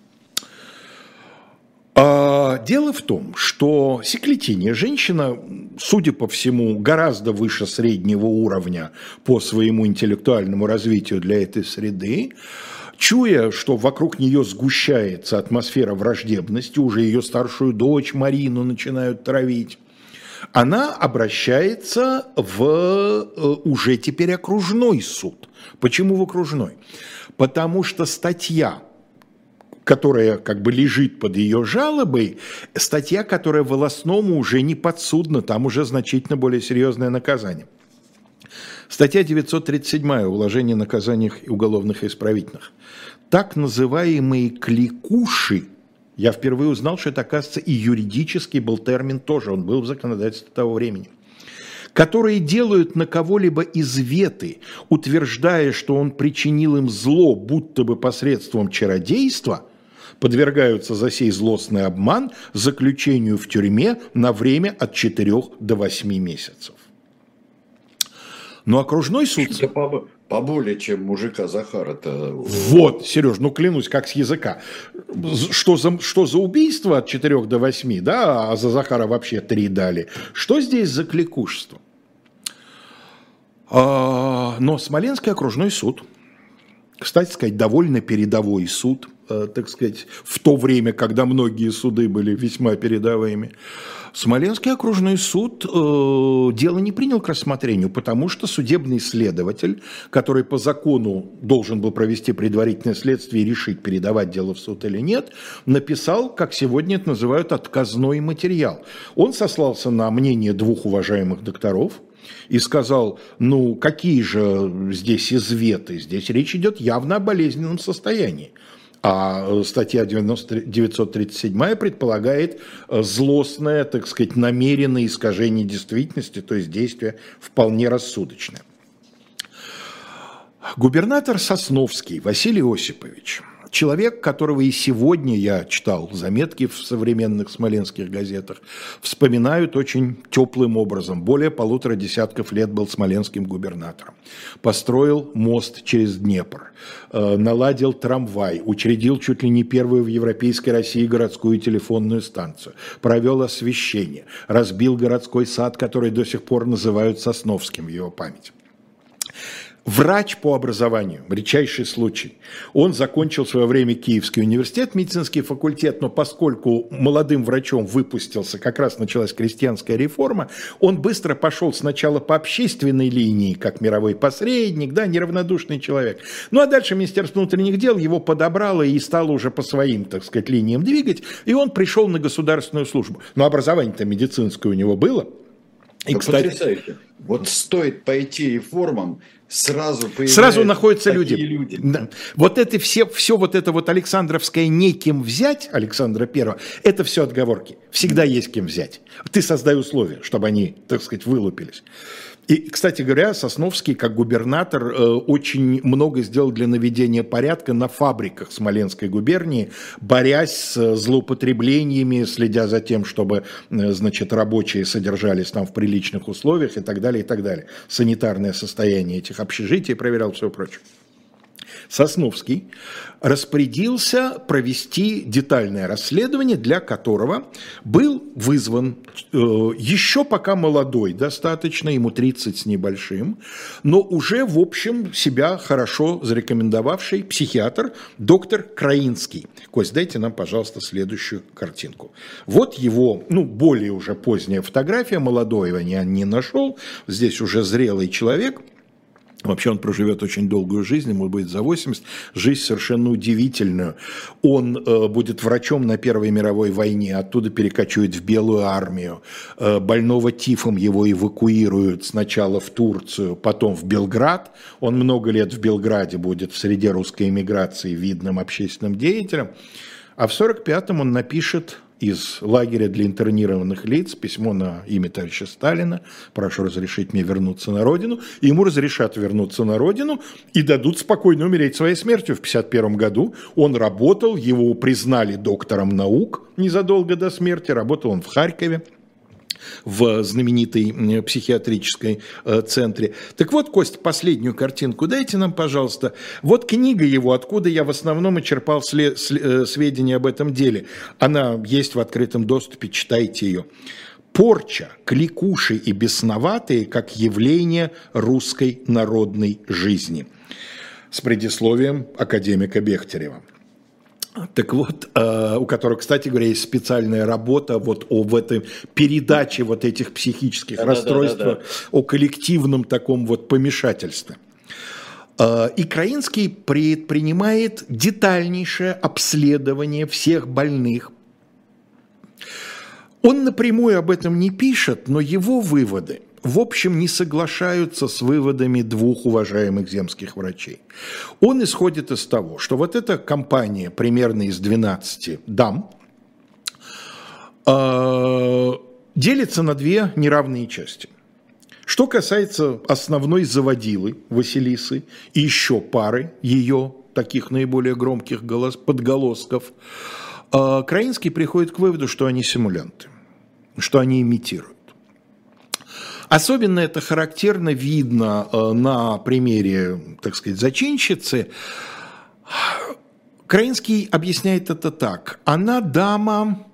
дело в том, что Секлетиния женщина, судя по всему, гораздо выше среднего уровня по своему интеллектуальному развитию для этой среды, чуя, что вокруг нее сгущается атмосфера враждебности, уже ее старшую дочь Марину начинают травить, она обращается в э, уже теперь окружной суд. Почему в окружной? Потому что статья которая как бы лежит под ее жалобой, статья, которая волосному уже не подсудна, там уже значительно более серьезное наказание. Статья 937 «Уложение о наказаниях уголовных и исправительных». Так называемые кликуши, я впервые узнал, что это, оказывается, и юридический был термин тоже, он был в законодательстве того времени которые делают на кого-либо изветы, утверждая, что он причинил им зло, будто бы посредством чародейства – подвергаются за сей злостный обман заключению в тюрьме на время от 4 до 8 месяцев. Но окружной суд... поболее, чем мужика Захара-то. Вот, Сереж, ну клянусь, как с языка. Что за, что за убийство от 4 до 8, да, а за Захара вообще 3 дали. Что здесь за кликушество? А, но Смоленский окружной суд, кстати сказать, довольно передовой суд, так сказать, в то время, когда многие суды были весьма передовыми, Смоленский окружной суд э, дело не принял к рассмотрению, потому что судебный следователь, который по закону должен был провести предварительное следствие и решить, передавать дело в суд или нет, написал, как сегодня это называют, отказной материал. Он сослался на мнение двух уважаемых докторов, и сказал, ну какие же здесь изветы, здесь речь идет явно о болезненном состоянии. А статья 90, 937 предполагает э, злостное, так сказать, намеренное искажение действительности, то есть действие вполне рассудочное. Губернатор Сосновский Василий Осипович – человек, которого и сегодня я читал заметки в современных смоленских газетах, вспоминают очень теплым образом. Более полутора десятков лет был смоленским губернатором. Построил мост через Днепр, э, наладил трамвай, учредил чуть ли не первую в Европейской России городскую телефонную станцию, провел освещение, разбил городской сад, который до сих пор называют Сосновским в его память. Врач по образованию, редчайший случай. Он закончил в свое время Киевский университет, медицинский факультет, но поскольку молодым врачом выпустился, как раз началась крестьянская реформа, он быстро пошел сначала по общественной линии, как мировой посредник, да, неравнодушный человек. Ну а дальше Министерство внутренних дел его подобрало и стало уже по своим, так сказать, линиям двигать, и он пришел на государственную службу. Но образование-то медицинское у него было. И, да кстати, потрясающе. Вот стоит пойти реформам, сразу Сразу находятся люди. люди. Да. Вот это все, все вот это вот Александровское неким взять, Александра Первого, это все отговорки. Всегда есть кем взять. Ты создай условия, чтобы они, так сказать, вылупились. И, кстати говоря, Сосновский, как губернатор, э, очень много сделал для наведения порядка на фабриках Смоленской губернии, борясь с злоупотреблениями, следя за тем, чтобы, э, значит, рабочие содержались там в приличных условиях и так далее, и так далее. Санитарное состояние этих общежитий проверял, все прочее. Сосновский распорядился провести детальное расследование, для которого был вызван э, еще пока молодой достаточно, ему 30 с небольшим, но уже, в общем, себя хорошо зарекомендовавший психиатр доктор Краинский. Кость, дайте нам, пожалуйста, следующую картинку. Вот его, ну, более уже поздняя фотография, молодой я не нашел, здесь уже зрелый человек – Вообще он проживет очень долгую жизнь, ему будет за 80, жизнь совершенно удивительную. Он э, будет врачом на Первой мировой войне, оттуда перекочует в Белую армию. Э, больного тифом его эвакуируют сначала в Турцию, потом в Белград. Он много лет в Белграде будет в среде русской эмиграции видным общественным деятелем. А в 45-м он напишет из лагеря для интернированных лиц письмо на имя товарища Сталина, прошу разрешить мне вернуться на родину, и ему разрешат вернуться на родину и дадут спокойно умереть своей смертью. В 1951 году он работал, его признали доктором наук незадолго до смерти, работал он в Харькове, в знаменитой психиатрической э, центре. Так вот, Кость, последнюю картинку дайте нам, пожалуйста. Вот книга его, откуда я в основном и черпал э, сведения об этом деле. Она есть в открытом доступе, читайте ее. Порча, кликуши и бесноватые как явление русской народной жизни. С предисловием академика Бехтерева. Так вот, э, у которого, кстати говоря, есть специальная работа вот об этой передаче вот этих психических да, расстройств, да, да, да, да. о коллективном таком вот помешательстве. Э, и Краинский предпринимает детальнейшее обследование всех больных. Он напрямую об этом не пишет, но его выводы в общем, не соглашаются с выводами двух уважаемых земских врачей. Он исходит из того, что вот эта компания примерно из 12 дам э, делится на две неравные части. Что касается основной заводилы Василисы и еще пары ее таких наиболее громких голос, подголосков, э, Краинский приходит к выводу, что они симулянты, что они имитируют. Особенно это характерно видно э, на примере, так сказать, зачинщицы. Краинский объясняет это так. Она дама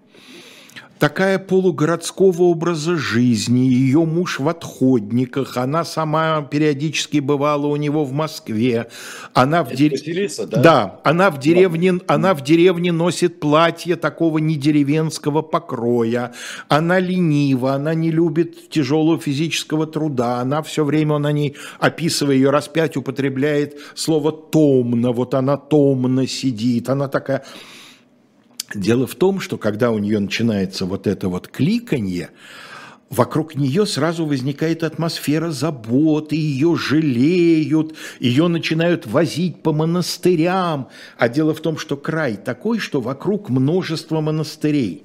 такая полугородского образа жизни, ее муж в отходниках, она сама периодически бывала у него в Москве, она в деревне, да? да, она в деревне, она в деревне носит платье такого не деревенского покроя, она ленива, она не любит тяжелого физического труда, она все время, он о ней, описывая ее распять, употребляет слово томно, вот она томно сидит, она такая Дело в том, что когда у нее начинается вот это вот кликанье, вокруг нее сразу возникает атмосфера заботы, ее жалеют, ее начинают возить по монастырям. А дело в том, что край такой, что вокруг множество монастырей.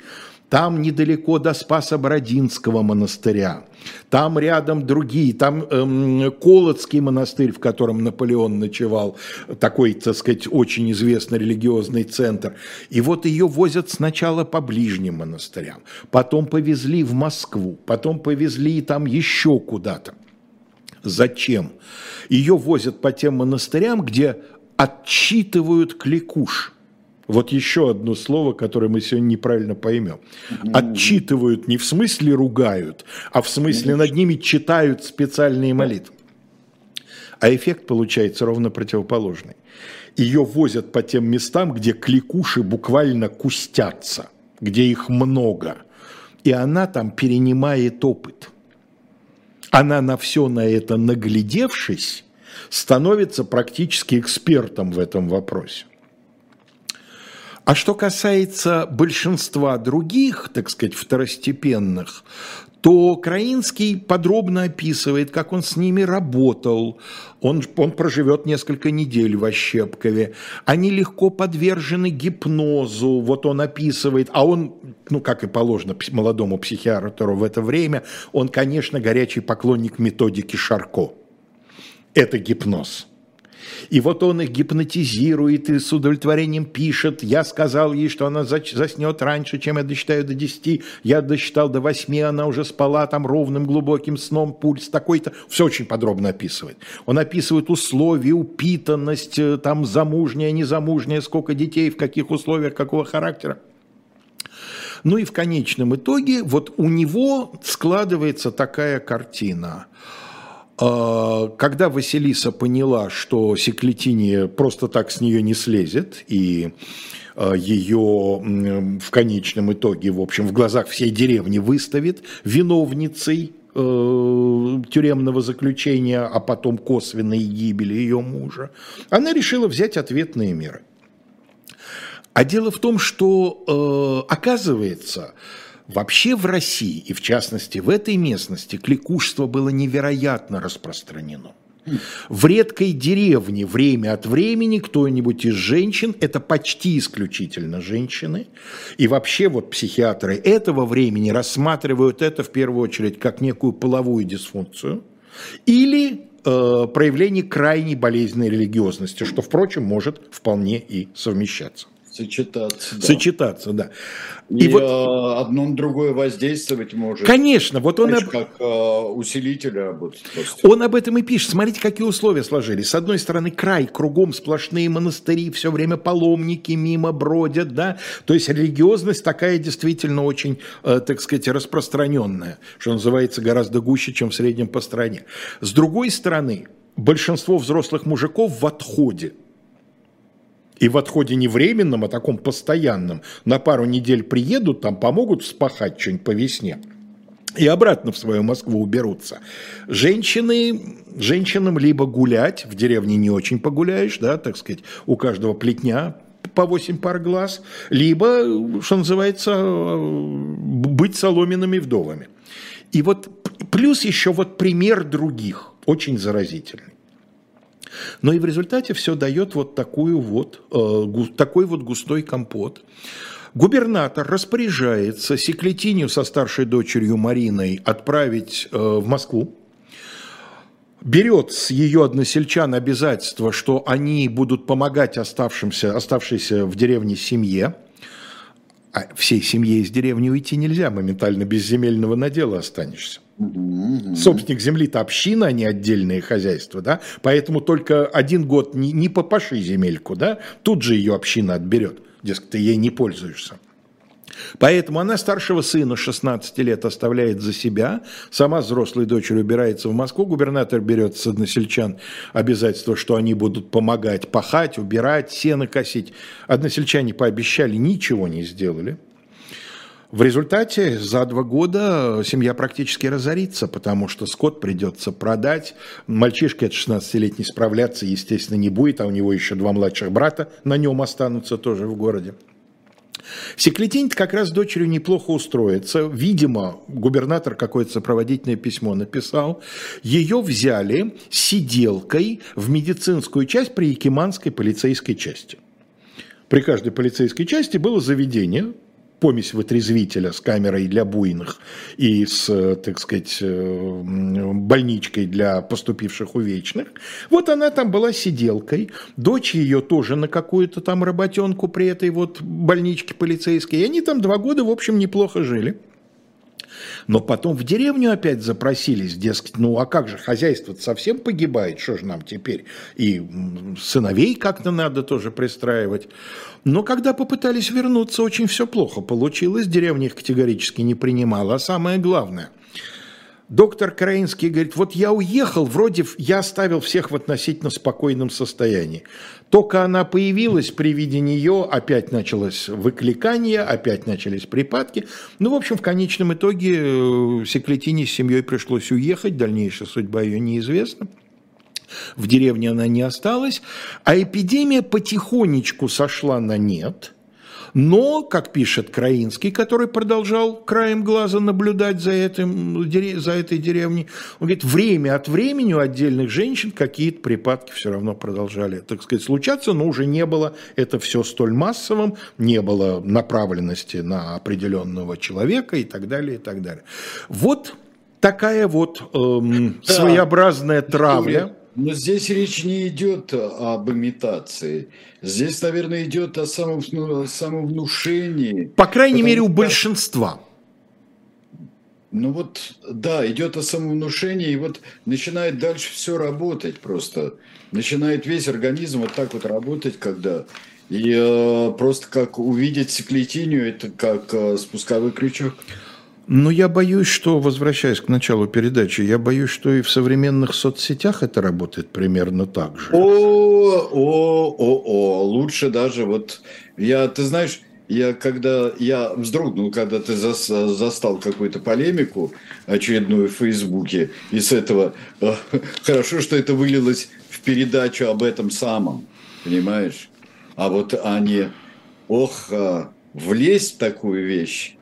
Там недалеко до Спаса Бородинского монастыря, там рядом другие, там эм, Колодский монастырь, в котором Наполеон ночевал, такой, так сказать, очень известный религиозный центр. И вот ее возят сначала по ближним монастырям, потом повезли в Москву, потом повезли там еще куда-то. Зачем? Ее возят по тем монастырям, где отчитывают кликуш – вот еще одно слово, которое мы сегодня неправильно поймем. Отчитывают не в смысле ругают, а в смысле над ними читают специальные молитвы. А эффект получается ровно противоположный. Ее возят по тем местам, где кликуши буквально кустятся, где их много. И она там перенимает опыт. Она на все на это наглядевшись, становится практически экспертом в этом вопросе. А что касается большинства других, так сказать, второстепенных, то Краинский подробно описывает, как он с ними работал. Он, он проживет несколько недель в Ощепкове. Они легко подвержены гипнозу. Вот он описывает, а он, ну, как и положено молодому психиатру в это время, он, конечно, горячий поклонник методики Шарко. Это гипноз. И вот он их гипнотизирует и с удовлетворением пишет. Я сказал ей, что она заснет раньше, чем я досчитаю до 10. Я досчитал до 8, она уже спала там ровным глубоким сном, пульс такой-то. Все очень подробно описывает. Он описывает условия, упитанность, э, там замужняя, незамужняя, сколько детей, в каких условиях, какого характера. Ну и в конечном итоге вот у него складывается такая картина – когда Василиса поняла, что Секлетиния просто так с нее не слезет, и а, ее в конечном итоге, в общем, в глазах всей деревни выставит виновницей э, тюремного заключения, а потом косвенной гибели ее мужа, она решила взять ответные меры. А дело в том, что, э, оказывается, Вообще в России, и в частности в этой местности, кликушество было невероятно распространено. В редкой деревне время от времени кто-нибудь из женщин, это почти исключительно женщины, и вообще вот психиатры этого времени рассматривают это в первую очередь как некую половую дисфункцию или э, проявление крайней болезненной религиозности, что, впрочем, может вполне и совмещаться. Сочетаться, да. Сочетаться, да. И, и вот одно на другое воздействовать может. Конечно, вот он Знаешь, об... как э, усилитель работает. Он об этом и пишет. Смотрите, какие условия сложились. С одной стороны, край, кругом сплошные монастыри, все время паломники мимо бродят, да. То есть религиозность такая действительно очень, э, так сказать, распространенная, что называется, гораздо гуще, чем в среднем по стране. С другой стороны, большинство взрослых мужиков в отходе и в отходе не временном, а таком постоянном, на пару недель приедут, там помогут вспахать что-нибудь по весне, и обратно в свою Москву уберутся. Женщины, женщинам либо гулять, в деревне не очень погуляешь, да, так сказать, у каждого плетня по 8 пар глаз, либо, что называется, быть соломенными вдовами. И вот плюс еще вот пример других, очень заразительный. Но и в результате все дает вот, такую вот э, такой вот густой компот. Губернатор распоряжается Секлетинию со старшей дочерью Мариной отправить э, в Москву, берет с ее односельчан обязательство, что они будут помогать оставшимся, оставшейся в деревне семье, А всей семье из деревни уйти нельзя, моментально без земельного надела останешься. Собственник земли-то община, а не отдельные хозяйства, да, поэтому только один год не, не попаши земельку, да, тут же ее община отберет, дескать, ты ей не пользуешься. Поэтому она старшего сына 16 лет оставляет за себя, сама взрослой дочерью убирается в Москву, губернатор берет с односельчан обязательство, что они будут помогать пахать, убирать, сено косить. Односельчане пообещали, ничего не сделали. В результате за два года семья практически разорится, потому что скот придется продать. Мальчишке от 16-летний справляться, естественно, не будет, а у него еще два младших брата на нем останутся тоже в городе. Секлетинь как раз дочерью неплохо устроится. Видимо, губернатор какое-то сопроводительное письмо написал. Ее взяли сиделкой в медицинскую часть при Якиманской полицейской части. При каждой полицейской части было заведение, помесь вытрезвителя с камерой для буйных и с, э, так сказать, э, больничкой для поступивших увечных. Вот она там была сиделкой, дочь ее тоже на какую-то там работенку при этой вот больничке полицейской, и они там два года, в общем, неплохо жили. Но потом в деревню опять запросились, дескать, ну а как же, хозяйство совсем погибает, что же нам теперь? И сыновей как-то надо тоже пристраивать. Но когда попытались вернуться, очень все плохо получилось, деревня их категорически не принимала. А самое главное, доктор Караинский говорит, вот я уехал, вроде я оставил всех в относительно спокойном состоянии. Только она появилась, при виде нее опять началось выкликание, опять начались припадки. Ну, в общем, в конечном итоге э, Секлетине с семьей пришлось уехать, дальнейшая судьба ее неизвестна. В деревне она не осталась, а эпидемия потихонечку сошла на нет – но, как пишет Краинский, который продолжал краем глаза наблюдать за, этим, за этой деревней, он говорит, время от времени у отдельных женщин какие-то припадки все равно продолжали, так сказать, случаться, но уже не было это все столь массовым, не было направленности на определенного человека и так далее, и так далее. Вот такая вот эм, да. своеобразная травля. Но здесь речь не идет об имитации. Здесь, наверное, идет о ну, самовнушении. По крайней мере, у большинства. Ну вот, да, идет о самовнушении, и вот начинает дальше все работать просто. Начинает весь организм вот так вот работать, когда... И э, просто как увидеть циклетинию, это как э, спусковой крючок. Но я боюсь, что, возвращаясь к началу передачи, я боюсь, что и в современных соцсетях это работает примерно так же. О, о, о, о, лучше даже вот я, ты знаешь, я когда я вздрогнул, когда ты застал какую-то полемику очередную в Фейсбуке, и с этого э, хорошо, что это вылилось в передачу об этом самом, понимаешь? А вот они, ох, а, влезть в такую вещь,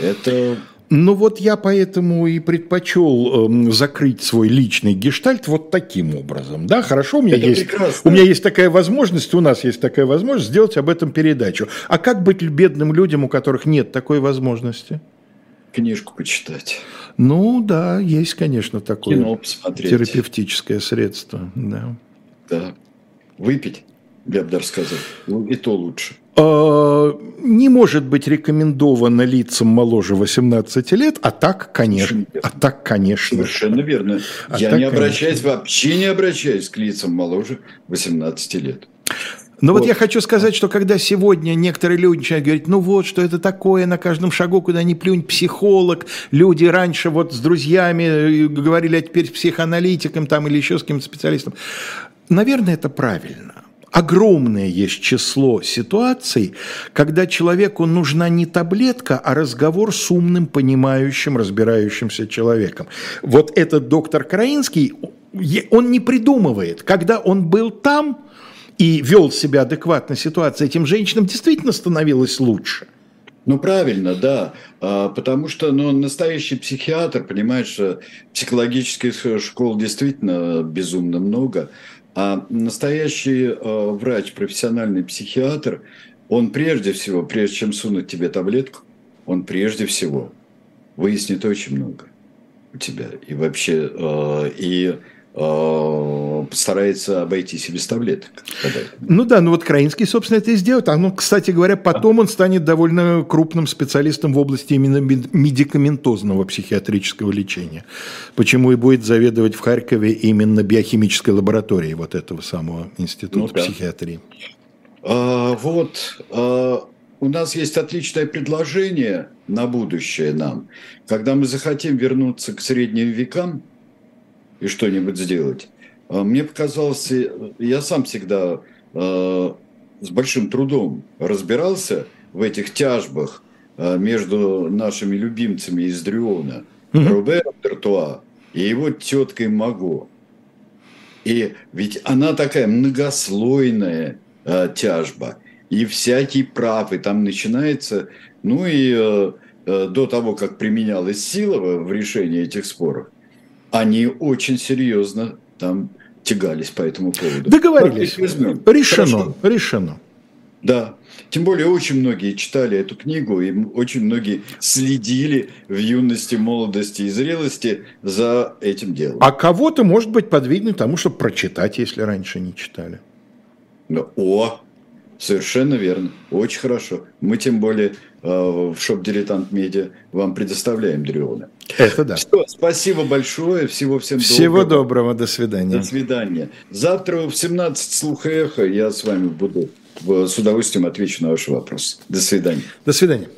это ну вот я поэтому и предпочел э, закрыть свой личный гештальт вот таким образом. Да, хорошо, у меня, есть, у меня есть такая возможность, у нас есть такая возможность сделать об этом передачу. А как быть бедным людям, у которых нет такой возможности? Книжку почитать. Ну да, есть, конечно, такое Кино посмотреть. терапевтическое средство. Да. да. Выпить, я бы даже сказал. Ну, и то лучше. А, не может быть рекомендовано лицам моложе 18 лет, а так, конечно. А так, конечно. Совершенно верно. А Я так, не обращаюсь, конечно. вообще не обращаюсь к лицам моложе 18 лет. Но вот. вот я хочу сказать, что когда сегодня некоторые люди начинают говорить, ну вот, что это такое, на каждом шагу, куда ни плюнь, психолог, люди раньше вот с друзьями э, говорили, а теперь с психоаналитиком там или еще с кем-то специалистом. Наверное, это правильно огромное есть число ситуаций, когда человеку нужна не таблетка, а разговор с умным, понимающим, разбирающимся человеком. Вот этот доктор Краинский, он не придумывает. Когда он был там и вел себя адекватно ситуации, этим женщинам действительно становилось лучше. Ну, правильно, да. А, потому что ну, настоящий психиатр, понимаешь, психологических школ действительно безумно много. А настоящий э, врач, профессиональный психиатр, он прежде всего, прежде чем сунуть тебе таблетку, он прежде всего выяснит очень много у тебя. И вообще, э, и старается обойтись и без таблеток. Ну да, ну вот Краинский, собственно, это и сделает. А ну, кстати говоря, потом он станет довольно крупным специалистом в области именно медикаментозного психиатрического лечения. Почему и будет заведовать в Харькове именно биохимической лабораторией вот этого самого института ну, да. психиатрии. А, вот, а, у нас есть отличное предложение на будущее нам. Когда мы захотим вернуться к средним векам и что-нибудь сделать, а, мне показалось, я сам всегда а, с большим трудом разбирался в этих тяжбах а, между нашими любимцами из Дриона, mm-hmm. Робером Д'Артуа и его теткой Маго. И ведь она такая многослойная тяжба – и всякий прав, и там начинается, ну и э, э, до того, как применялась сила в решении этих споров, они очень серьезно там тягались по этому поводу. Договорились. Решено. Хорошо. Решено. Да. Тем более очень многие читали эту книгу, и очень многие следили в юности, молодости и зрелости за этим делом. А кого-то, может быть, подвигнуть тому, чтобы прочитать, если раньше не читали. Ну, о, Совершенно верно. Очень хорошо. Мы тем более э, в шоп «Дилетант Медиа» вам предоставляем Дриона. Это да. Что, спасибо большое. Всего всем Всего доброго. доброго. До свидания. До свидания. Завтра в 17 слуха эхо я с вами буду с удовольствием отвечу на ваши вопросы. До свидания. До свидания.